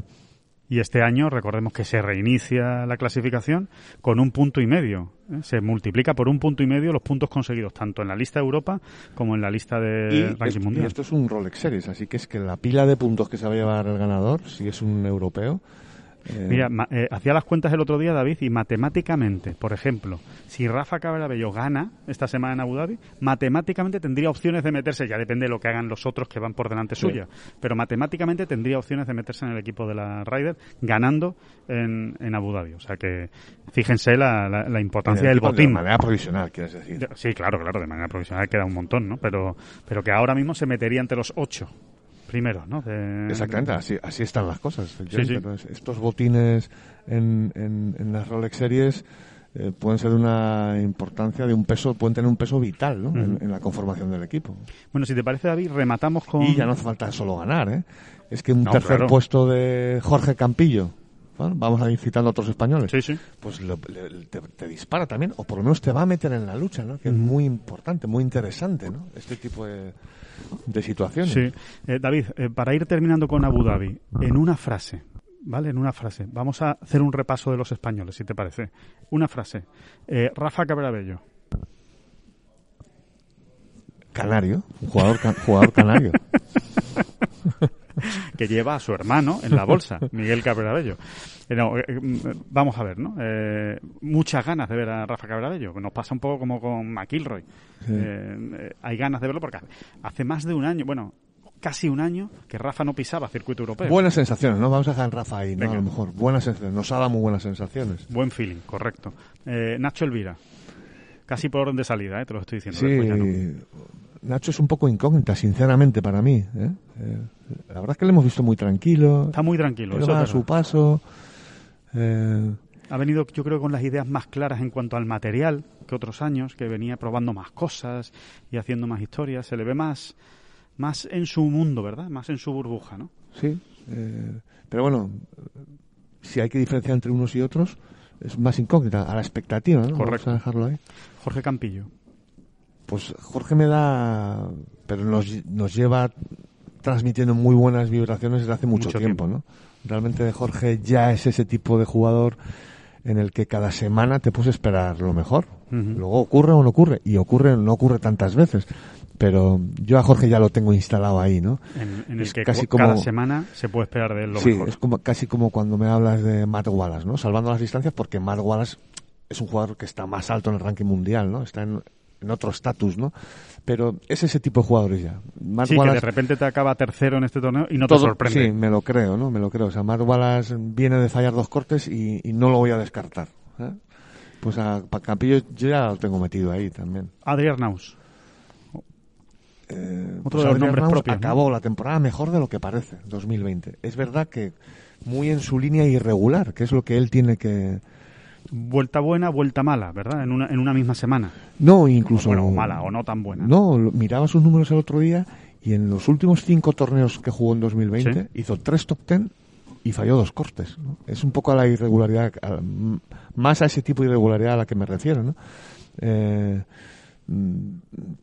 Y este año, recordemos que se reinicia la clasificación con un punto y medio. ¿eh? Se multiplica por un punto y medio los puntos conseguidos, tanto en la lista de Europa como en la lista de y, ranking esto, y mundial. esto es un Rolex Series, así que es que la pila de puntos que se va a llevar el ganador, si es un europeo. Eh, Mira, ma- eh, hacía las cuentas el otro día, David, y matemáticamente, por ejemplo, si Rafa Cabrabello gana esta semana en Abu Dhabi, matemáticamente tendría opciones de meterse, ya depende de lo que hagan los otros que van por delante Sí. suya, pero matemáticamente tendría opciones de meterse en el equipo de la Ryder ganando en, en Abu Dhabi. O sea que fíjense la, la- importancia el del equipo De botín. manera provisional, quieres decir. De- Sí, claro, claro, de manera profesional queda un montón, ¿no? Pero, pero que ahora mismo se metería entre los ocho primeros, ¿no? De- Exactamente, así, así están las cosas. Sí, sí. Pero es- Estos botines en, en, en las Rolex Series eh, pueden ser de una importancia, de un peso, pueden tener un peso vital ¿no? en, en la conformación del equipo. Bueno, si te parece, David, rematamos con... Y ya no hace falta solo ganar, ¿eh? Es que un No, tercer claro. puesto de Jorge Campillo, bueno, vamos a ir citando a otros españoles, Sí, sí. pues lo- le- te, te dispara también, o por lo menos te va a meter en la lucha, ¿no? Que es muy importante, muy interesante, ¿no? Este tipo de, de situaciones. Sí. Eh, David, eh, para ir terminando con Abu Dhabi, en una frase, ¿vale? En una frase. Vamos a hacer un repaso de los españoles, si te parece. Una frase. Eh, Rafa Cabrabello. Canario, jugador, ca- jugador canario. que lleva a su hermano en la bolsa, Miguel Cabrabello. Eh, no, eh, mm, vamos a ver, ¿no? Eh, muchas ganas de ver a Rafa Cabrabello. Nos pasa un poco como con McIlroy. Eh, eh, hay ganas de verlo porque hace- más de un año, bueno, casi un año que Rafa no pisaba circuito europeo. Buenas sensaciones, ¿no? Vamos a dejar Rafa ahí, ¿no? A lo mejor. Buenas sensaciones, nos ha dado muy buenas sensaciones. Buen feeling, correcto. Eh, Nacho Elvira. Casi por orden de salida, ¿eh? te lo estoy diciendo. Sí, Nacho es un poco incógnita, sinceramente, para mí. ¿eh? Eh, la verdad es que le hemos visto muy tranquilo. Está muy tranquilo. Eso va a su paso. Eh, Ha venido, yo creo, con las ideas más claras en cuanto al material que otros años, que venía probando más cosas y haciendo más historias. Se le ve más, más en su mundo, ¿verdad? Más en su burbuja, ¿no? sí. eh, pero bueno, si hay que diferenciar entre unos y otros, es más incógnita, a la expectativa, ¿no? Correcto. Vamos a dejarlo ahí. Jorge Campillo. Pues Jorge me da, pero nos, nos lleva transmitiendo muy buenas vibraciones desde hace mucho, Mucho tiempo, tiempo. ¿no? Realmente Jorge ya es ese tipo de jugador en el que cada semana te puedes esperar lo mejor. Luego ocurre o no ocurre, y ocurre no ocurre tantas veces. Pero yo a Jorge ya lo tengo instalado ahí, ¿no? En, en el Es que casi cada como- semana se puede esperar de él lo sí, mejor. es como, casi como cuando me hablas de Matt Wallace, ¿no? Salvando las distancias, porque Matt Wallace es un jugador que está más alto en el ranking mundial, ¿no? Está en, en otro estatus, ¿no? Pero es ese tipo de jugadores ya. Matt Sí, que de Wallace, repente te acaba tercero en este torneo y no te todo- sorprende. Sí, me lo creo, ¿no? Me lo creo. O sea, Matt Wallace viene de fallar dos cortes y, y no lo voy a descartar. ¿eh? Pues a, pa- Campillo yo ya lo tengo metido ahí también. Adrián Naus. Eh, Otro pues de los nombres propios, ¿no? Acabó la temporada mejor de lo que parece, 2020. Es verdad que muy en su línea irregular, que es lo que él tiene que... Vuelta buena, vuelta mala, ¿verdad? En una, en una misma semana. No, incluso... Bueno, o mala, o no tan buena. No, miraba sus números el otro día y en los últimos cinco torneos que jugó en 2020 Sí. hizo tres top ten y falló dos cortes. ¿no? Es un poco a la irregularidad, a- más a ese tipo de irregularidad a la que me refiero. ¿no? Eh,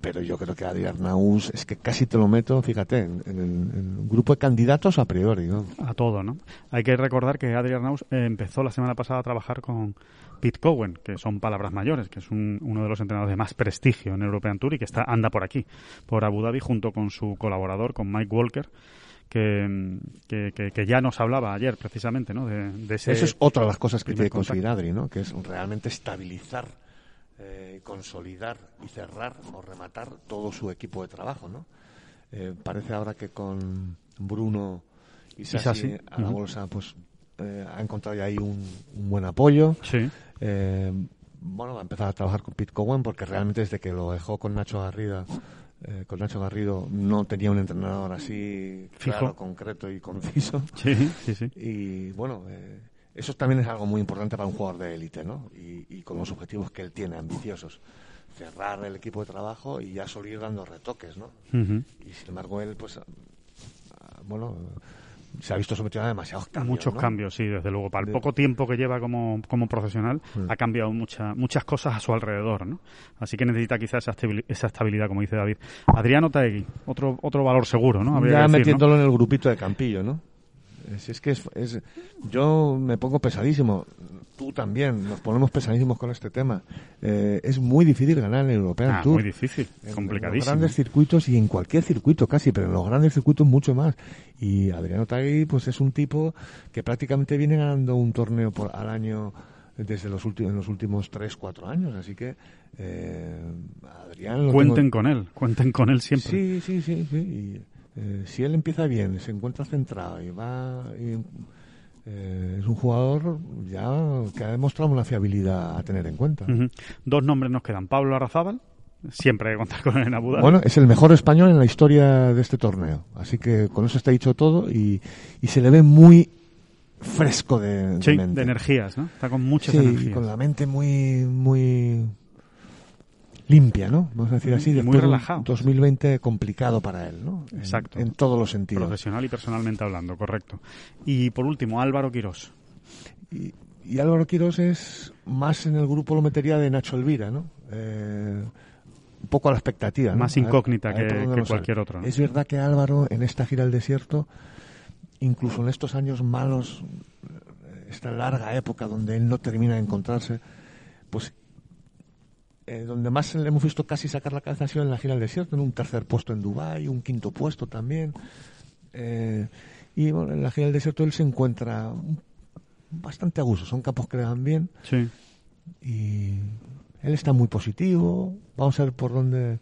pero yo creo que Adrián Naus es que casi te lo meto, fíjate, en, en un grupo de candidatos a priori. ¿no? A todo, ¿no? Hay que recordar que Adrian Naus eh, empezó la semana pasada a trabajar con Pete Cowen, que son palabras mayores, que es un- uno de los entrenadores de más prestigio en European Tour y que está anda por aquí, por Abu Dhabi, junto con su colaborador, con Mike Walker, que, mm, que, ya nos hablaba ayer precisamente, ¿no? De, de ese... Eso es otra de las cosas que tiene que conseguir. Adri, ¿no? que es realmente estabilizar eh, consolidar y cerrar o rematar todo su equipo de trabajo, ¿no? Eh, parece ahora que con Bruno y Sassi, a la bolsa, pues eh, ha encontrado ya ahí un, buen apoyo. Sí. Eh, bueno, va a empezar a trabajar con Pete Cowen porque realmente desde que lo dejó con Nacho Garrida, eh, con Nacho Garrido, no tenía un entrenador así Fijo. concreto y conciso. Sí, sí, sí. Y bueno, eso también es algo muy importante para un jugador de élite, ¿no? Y, y, con los objetivos que él tiene, ambiciosos. Cerrar el equipo de trabajo y ya solo ir dando retoques, ¿no? Y sin embargo, él, pues, bueno, se ha visto sometido a demasiados cambios. Muchos cambios, sí, desde luego. Para el poco tiempo que lleva como, como profesional, ha cambiado mucha, muchas cosas a su alrededor, ¿no? Así que necesita quizás esa, esa estabilidad, como dice David. Adriano Taegui, otro, otro valor seguro, ¿no? Habría ya metiéndolo en el grupito de Campillo, ¿no? Si es que es, es, yo me pongo pesadísimo tú también, nos ponemos pesadísimos con este tema. Eh, es muy difícil ganar en el European ah, Tour. Muy difícil, complicadísimo. En los grandes circuitos y en cualquier circuito casi, pero en los grandes circuitos mucho más. Y Adriano Tagui, pues es un tipo que prácticamente viene ganando un torneo por, al año desde los últimos, en los últimos 3, 4 años. Así que, eh, Adrián. Cuenten con él, cuenten con él siempre. Sí, sí, sí. sí. Y, eh, si él empieza bien, se encuentra centrado y va. Y, eh, es un jugador ya que ha demostrado una fiabilidad a tener en cuenta. Dos nombres nos quedan. Pablo Arrazábal, siempre hay que contar con él en Abu Dhabi. Bueno, es el mejor español en la historia de este torneo. Así que con eso está dicho todo y, y se le ve muy fresco de, de, sí, mente. de energías, ¿no? Está con muchas sí, energías. con la mente muy, muy limpia, ¿no? Vamos a decir así. muy relajado. 2020 complicado para él, ¿no? Exacto. En, en, todos los sentidos. Profesional y personalmente hablando, correcto. Y por último, Álvaro Quirós. Y, y Álvaro Quirós es más en el grupo lo metería de Nacho Elvira, ¿no? Eh, un poco a la expectativa. Más incógnita a ver, a ver que, que cualquier otro. ¿no? Es verdad que Álvaro en esta gira al desierto, incluso en estos años malos, esta larga época donde él no termina de encontrarse, pues eh, donde más le hemos visto casi sacar la cabeza ha sido en la gira al desierto, en un tercer puesto en Dubái, un quinto puesto también. Eh, y bueno, en la gira del desierto él se encuentra bastante a gusto, son campos que le dan bien. Sí. Y él está muy positivo, vamos a ver por dónde...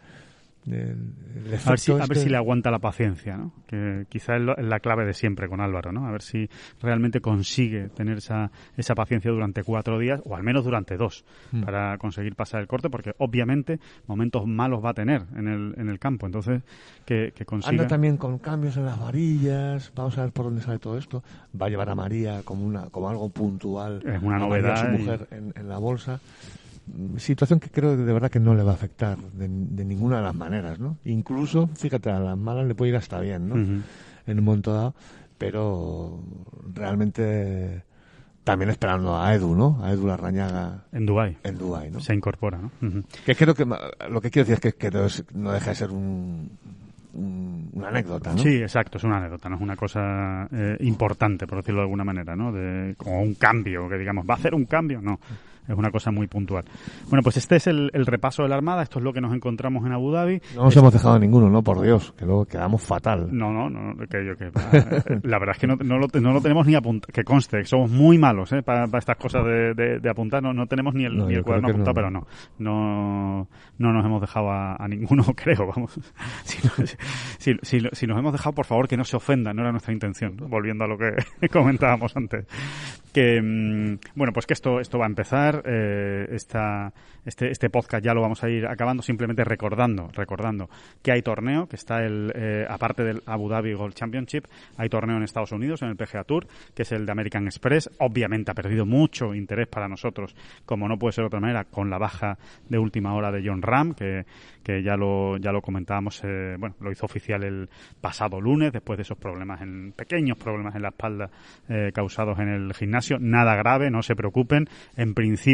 El, el a, ver si, este... a ver si le aguanta la paciencia, ¿no? que quizá es, lo, es, la clave de siempre con Álvaro, ¿no? a ver si realmente consigue tener esa, esa paciencia durante cuatro días o al menos durante dos mm. para conseguir pasar el corte, porque obviamente momentos malos va a tener en el, en el campo, entonces que, que consiga... Anda también con cambios en las varillas, vamos a ver por dónde sale todo esto, va a llevar a María como, una, como algo puntual, es una novedad, su mujer y... en, en la bolsa situación que creo que de verdad que no le va a afectar de, de, ninguna de las maneras, ¿no? Incluso, fíjate, a las malas le puede ir hasta bien, ¿no? Uh -huh. En un momento dado, pero realmente también esperando a Edu, ¿no? A Edu Larrañaga. En Dubai. En Dubai, ¿no? Se incorpora, ¿no? Uh -huh. Que creo que lo que quiero decir es que, que no deja de ser un, un, una anécdota, ¿no? Sí, exacto, es una anécdota, no es una cosa eh, importante, por decirlo de alguna manera, ¿no? De, como un cambio, que digamos, ¿va a hacer un cambio? No es una cosa muy puntual. Bueno, pues este es el, el, repaso de la Armada, esto es lo que nos encontramos en Abu Dhabi. No nos es... hemos dejado ninguno, ¿no? Por Dios, que luego quedamos fatal. No, no, no, que yo que... la verdad es que no, no, lo, no lo tenemos ni apuntado, que conste, somos muy malos ¿eh? para, estas cosas de, de, de, apuntar, no, no tenemos ni el, no, ni el cuaderno apuntado, pero no, no, no nos hemos dejado a, a ninguno, creo, vamos. Si, si, si, si, nos hemos dejado, por favor, que no se ofenda, no era nuestra intención, volviendo a lo que comentábamos antes. Que, mmm, bueno, pues que esto, esto va a empezar, eh, esta, este, este podcast ya lo vamos a ir acabando simplemente recordando, recordando que hay torneo, que está el, eh, aparte del Abu Dhabi Golf Championship, hay torneo en Estados Unidos, en el PGA Tour, que es el de American Express. Obviamente ha perdido mucho interés para nosotros, como no puede ser de otra manera, con la baja de última hora de John Ram, que, que ya lo, ya lo comentábamos, eh, bueno, lo hizo oficial el pasado lunes, después de esos problemas, en pequeños problemas en la espalda eh, causados en el gimnasio. Nada grave, no se preocupen. En principio,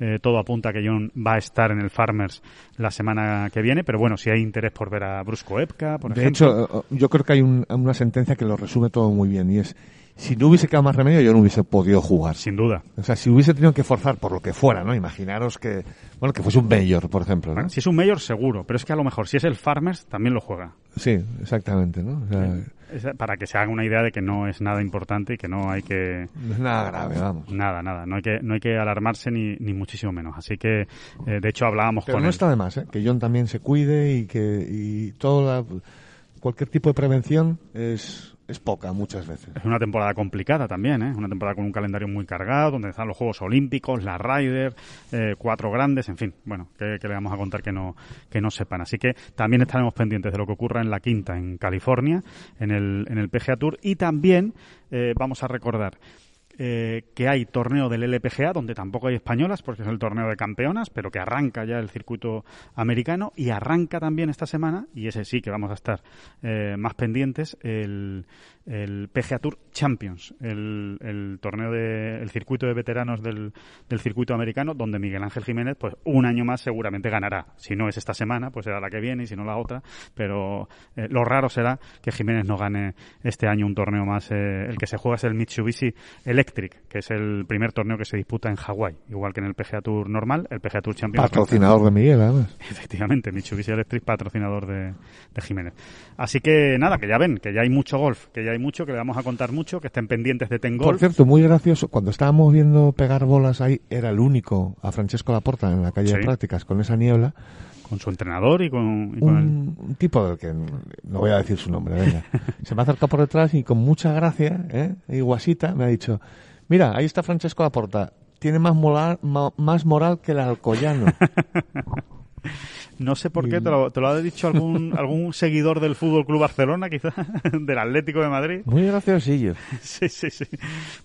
eh, todo apunta a que John va a estar en el Farmers la semana que viene, pero bueno, si hay interés por ver a Brusco Epka, por de ejemplo. De hecho, yo creo que hay un, una sentencia que lo resume todo muy bien y es si no hubiese quedado más remedio, yo no hubiese podido jugar. Sin duda. O sea, si hubiese tenido que forzar por lo que fuera, ¿no? Imaginaros que, bueno, que fuese un mayor, por ejemplo, ¿no? Bueno, si es un mayor, seguro, pero es que a lo mejor si es el Farmers, también lo juega. Sí, exactamente, ¿no? O sea, Es- Para que se haga una idea de que no es nada importante y que no hay que... no es nada grave, vamos. Nada, nada, no hay que, no hay que alarmarse ni, ni muchísimo menos. Así que, eh, de hecho, hablábamos Pero con no él. está de más, ¿eh? Que John también se cuide y que y toda la- cualquier tipo de prevención es, es poca muchas veces. Es una temporada complicada también, ¿eh? Una temporada con un calendario muy cargado, donde están los Juegos Olímpicos, la Ryder, eh, cuatro grandes, en fin. Bueno, que, le vamos a contar que no, que no sepan. Así que también estaremos pendientes de lo que ocurra en la quinta, en California, en el, en el PGA Tour. Y también eh, vamos a recordar eh, que hay torneo del LPGA, donde tampoco hay españolas, porque es el torneo de campeonas, pero que arranca ya el circuito americano y arranca también esta semana, y ese sí que vamos a estar eh, más pendientes, el, el PGA Tour Champions, el, el torneo de, el circuito de veteranos del, del circuito americano, donde Miguel Ángel Jiménez, pues un año más seguramente ganará. Si no es esta semana, pues será la que viene, y si no la otra, pero eh, lo raro será que Jiménez no gane este año un torneo más. el que se juega es el Mitsubishi Electric, que es el primer torneo que se disputa en Hawái, igual que en el PGA Tour normal, el PGA Tour Champions. Patrocinador de Miguel, además. Efectivamente, Mitsubishi Electric, patrocinador de, de Jiménez. Así que nada, que ya ven, que ya hay mucho golf, que ya hay mucho, que le vamos a contar mucho, que estén pendientes de Ten Por Golf. cierto, muy gracioso, cuando estábamos viendo pegar bolas ahí, era el único a Francesco Laporta en la calle de prácticas con esa niebla, con su entrenador y con, y con el- un, un tipo del que no voy a decir su nombre, venga. Se me ha acercado por detrás y con mucha gracia, ¿eh? y guasita, me ha dicho, mira, ahí está Francesco Laporta, tiene más moral, ma- más moral que el Alcoyano. No sé por qué, te lo, te lo ha dicho algún, algún seguidor del Fútbol Club Barcelona, quizás, del Atlético de Madrid. Muy graciosillo. Sí, sí, sí.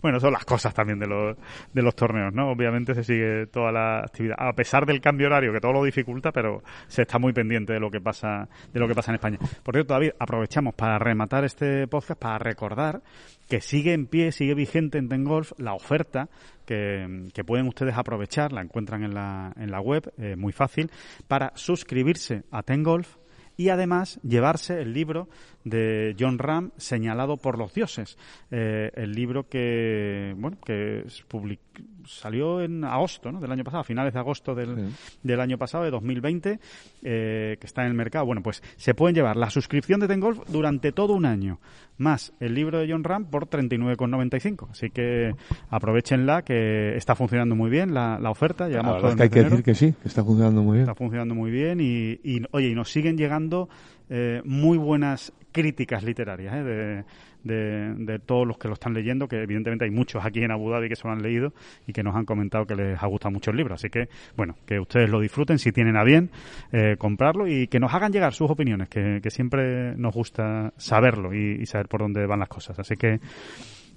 Bueno, son las cosas también de los, de los torneos, ¿no? Obviamente se sigue toda la actividad, a pesar del cambio horario, que todo lo dificulta, pero se está muy pendiente de lo que pasa, de lo que pasa en España. Por cierto, David, aprovechamos para rematar este podcast, para recordar que sigue en pie, sigue vigente en Tengolf la oferta que, que pueden ustedes aprovechar, la encuentran en la, en la web, eh, muy fácil, para suscribirse a Tengolf y además llevarse el libro de John Ram señalado por los dioses. Eh, el libro que bueno que public- salió en agosto ¿no? del año pasado a finales de agosto del, del año pasado de 2020 eh, que está en el mercado. Bueno pues se pueden llevar la suscripción de Tengolf durante todo un año más el libro de John Ram por 39,95 así que aprovechenla que está funcionando muy bien la, la oferta La verdad todo es que hay que enero. decir que sí, que está funcionando muy bien. Está funcionando muy bien y, y, oye, y nos siguen llegando eh, muy buenas críticas literarias ¿eh? de, de, de todos los que lo están leyendo, que evidentemente hay muchos aquí en Abu Dhabi que se lo han leído y que nos han comentado que les ha gustado mucho el libro. Así que, bueno, que ustedes lo disfruten si tienen a bien eh, comprarlo y que nos hagan llegar sus opiniones, que, que siempre nos gusta saberlo y, y saber por dónde van las cosas. Así que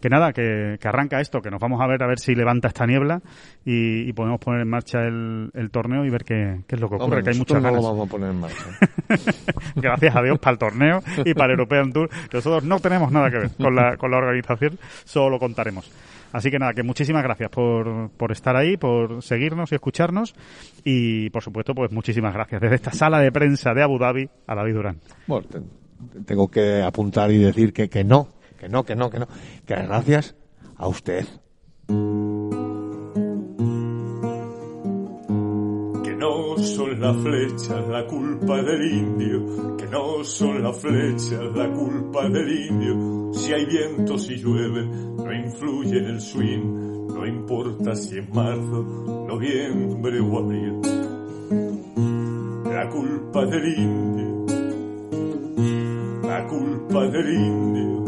que nada, que, que arranca esto, que nos vamos a ver a ver si levanta esta niebla y, y podemos poner en marcha el, el torneo y ver qué, qué es lo que ocurre, Hombre, que hay muchas no ganas. lo vamos a poner en marcha. Gracias a Dios para el torneo y para el European Tour. Nosotros no tenemos nada que ver con la, con la organización, solo lo contaremos. Así que nada, que muchísimas gracias por, por estar ahí, por seguirnos y escucharnos y por supuesto pues muchísimas gracias desde esta sala de prensa de Abu Dhabi a David Durán. Bueno, te- tengo que apuntar y decir que, que no, que no, que no, que no. Que gracias a usted. Que no son las flechas la culpa del indio, que no son las flechas la culpa del indio. Si hay viento, si llueve, no influye en el swing, no importa si es marzo, noviembre o abril. La culpa del indio, la culpa del indio,